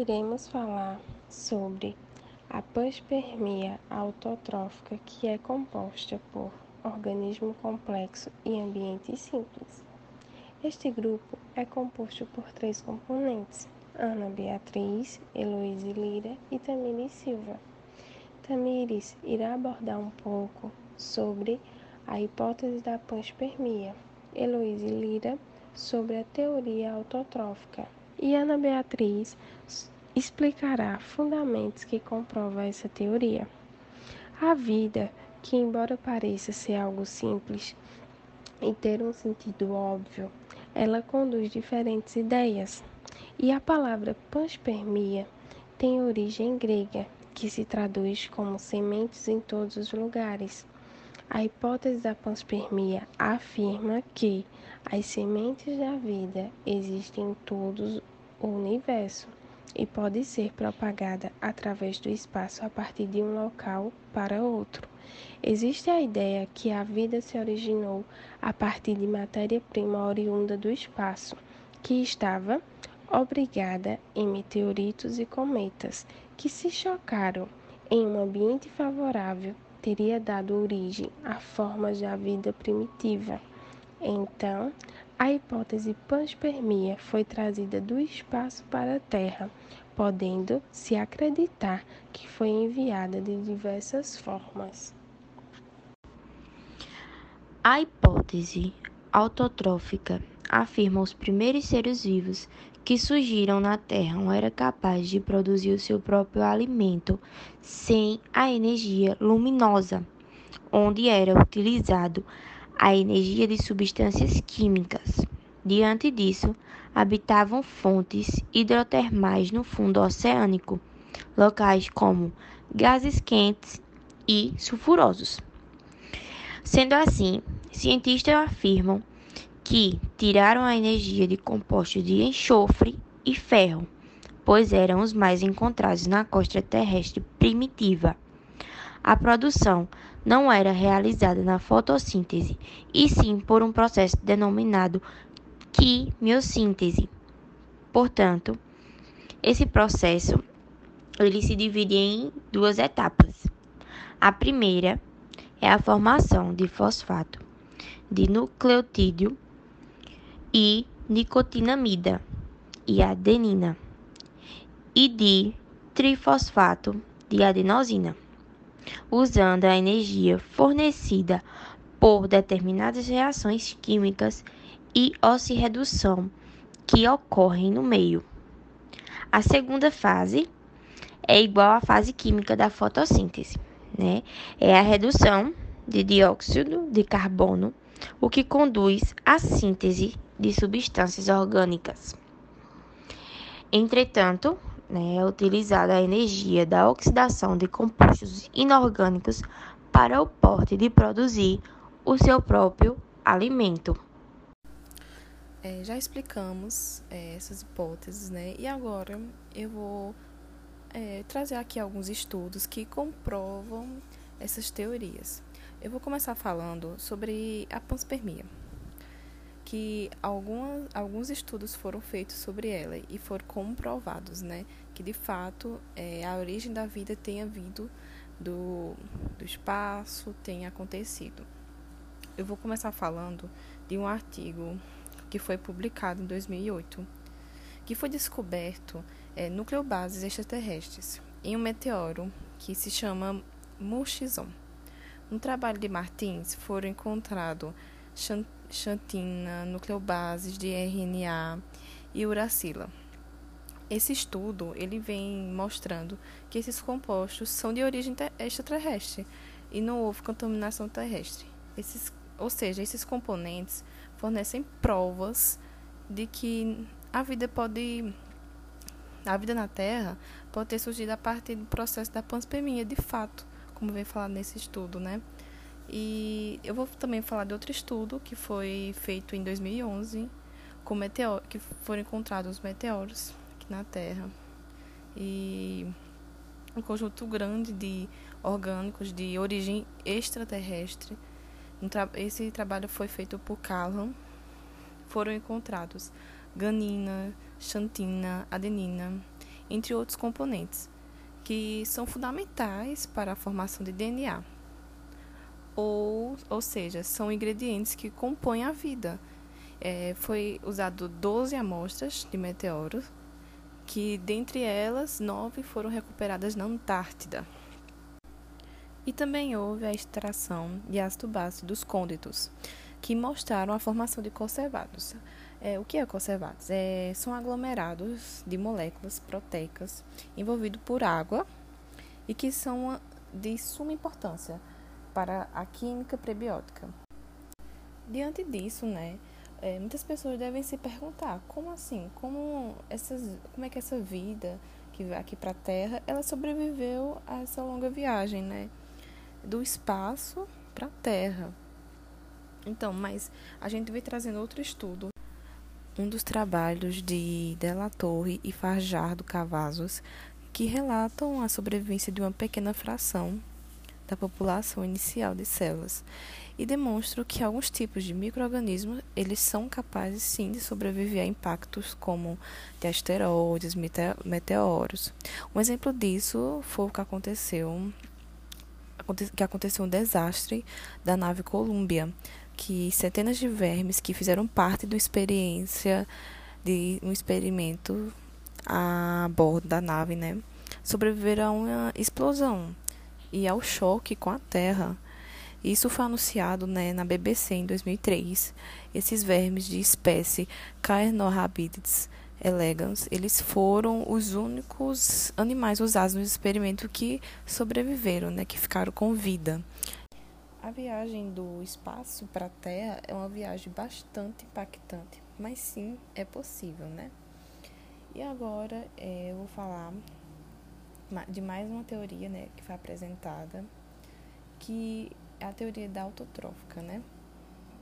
iremos falar sobre a panspermia autotrófica, que é composta por organismo complexo e ambiente simples. Este grupo é composto por três componentes: Ana Beatriz, Heloíse Lira e Tamires Silva. Tamires irá abordar um pouco sobre a hipótese da panspermia, Heloíse Lira sobre a teoria autotrófica e Ana Beatriz explicará fundamentos que comprovam essa teoria. A vida, que embora pareça ser algo simples e ter um sentido óbvio, ela conduz diferentes ideias. E a palavra panspermia tem origem grega, que se traduz como sementes em todos os lugares. A hipótese da panspermia afirma que as sementes da vida existem em todo o universo e pode ser propagada através do espaço a partir de um local para outro. Existe a ideia que a vida se originou a partir de matéria-prima oriunda do espaço, que estava obrigada em meteoritos e cometas, que se chocaram em um ambiente favorável teria dado origem a formas da vida primitiva. Então, a hipótese panspermia foi trazida do espaço para a Terra, podendo se acreditar que foi enviada de diversas formas. A hipótese autotrófica afirma os primeiros seres vivos que surgiram na Terra não era capaz de produzir o seu próprio alimento sem a energia luminosa, onde era utilizado a energia de substâncias químicas. Diante disso, habitavam fontes hidrotermais no fundo oceânico, locais como gases quentes e sulfurosos. Sendo assim, cientistas afirmam que tiraram a energia de compostos de enxofre e ferro, pois eram os mais encontrados na costa terrestre primitiva. A produção não era realizada na fotossíntese, e sim por um processo denominado quimiossíntese. Portanto, esse processo ele se divide em duas etapas. A primeira é a formação de fosfato de nucleotídeo e nicotinamida e adenina e de trifosfato de adenosina, usando a energia fornecida por determinadas reações químicas e oxirredução que ocorrem no meio. A segunda fase é igual à fase química da fotossíntese, né? É a redução de dióxido de carbono, o que conduz à síntese de substâncias orgânicas. Entretanto, né, é utilizada a energia da oxidação de compostos inorgânicos para o porte de produzir o seu próprio alimento. É, já explicamos é, essas hipóteses, né? E agora eu vou é, trazer aqui alguns estudos que comprovam essas teorias. Eu vou começar falando sobre a panspermia que algumas, alguns estudos foram feitos sobre ela e foram comprovados, né, que de fato é, a origem da vida tenha vindo do, do espaço, tenha acontecido. Eu vou começar falando de um artigo que foi publicado em 2008, que foi descoberto é, nucleobases extraterrestres em um meteoro que se chama Murchison. No trabalho de Martins foram encontrados xantina, nucleobases de RNA e uracila. Esse estudo ele vem mostrando que esses compostos são de origem extraterrestre e não houve contaminação terrestre. Esses, ou seja, esses componentes fornecem provas de que a vida pode a vida na Terra pode ter surgido a partir do processo da panspermia, de fato, como vem falado nesse estudo, né? E eu vou também falar de outro estudo que foi feito em 2011, com meteor, que foram encontrados meteoros aqui na Terra. E um conjunto grande de orgânicos de origem extraterrestre. Esse trabalho foi feito por Callan. Foram encontrados ganina, xantina, adenina entre outros componentes, que são fundamentais para a formação de DNA. Ou, ou seja, são ingredientes que compõem a vida. É, foi usado 12 amostras de meteoros, que dentre elas, nove foram recuperadas na Antártida. E também houve a extração de ácido básico dos cônditos, que mostraram a formação de conservados. É, o que é conservados? É, são aglomerados de moléculas proteicas envolvidos por água e que são de suma importância para a química prebiótica. Diante disso, né, é, muitas pessoas devem se perguntar como assim, como essas, como é que essa vida que vai aqui para a Terra, ela sobreviveu a essa longa viagem, né? do espaço para a Terra. Então, mas a gente vem trazendo outro estudo. Um dos trabalhos de Della Torre e Fajardo Cavazos, que relatam a sobrevivência de uma pequena fração da população inicial de células e demonstram que alguns tipos de microorganismos eles são capazes sim de sobreviver a impactos como de asteroides, meteoros. Um exemplo disso foi o que aconteceu que aconteceu um desastre da nave Columbia, que centenas de vermes que fizeram parte da experiência de um experimento a bordo da nave, né, sobreviveram a uma explosão e ao choque com a Terra. Isso foi anunciado né, na BBC em 2003. Esses vermes de espécie Caenorhabditis elegans, eles foram os únicos animais usados no experimento que sobreviveram, né, que ficaram com vida. A viagem do espaço para a Terra é uma viagem bastante impactante, mas sim é possível, né? E agora é, eu vou falar de mais uma teoria, né, que foi apresentada, que é a teoria da autotrófica, né?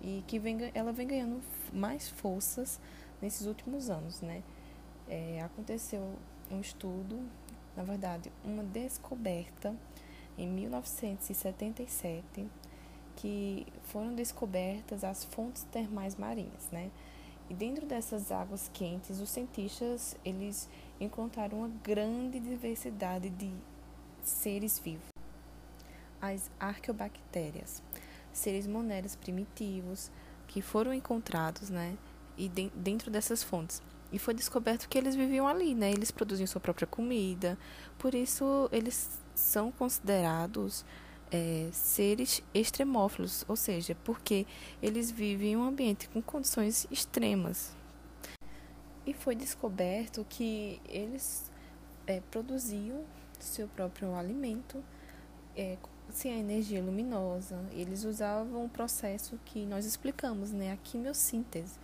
E que vem, ela vem ganhando mais forças nesses últimos anos, né? É, aconteceu um estudo, na verdade, uma descoberta em 1977 que foram descobertas as fontes termais marinhas, né? E dentro dessas águas quentes, os cientistas eles encontraram uma grande diversidade de seres vivos. As arqueobactérias, seres moneros primitivos que foram encontrados, né? e de, dentro dessas fontes. E foi descoberto que eles viviam ali, né? Eles produziam sua própria comida. Por isso, eles são considerados é, seres extremófilos, ou seja, porque eles vivem em um ambiente com condições extremas. E foi descoberto que eles é, produziam seu próprio alimento é, sem a energia luminosa. Eles usavam um processo que nós explicamos, né? A quimiossíntese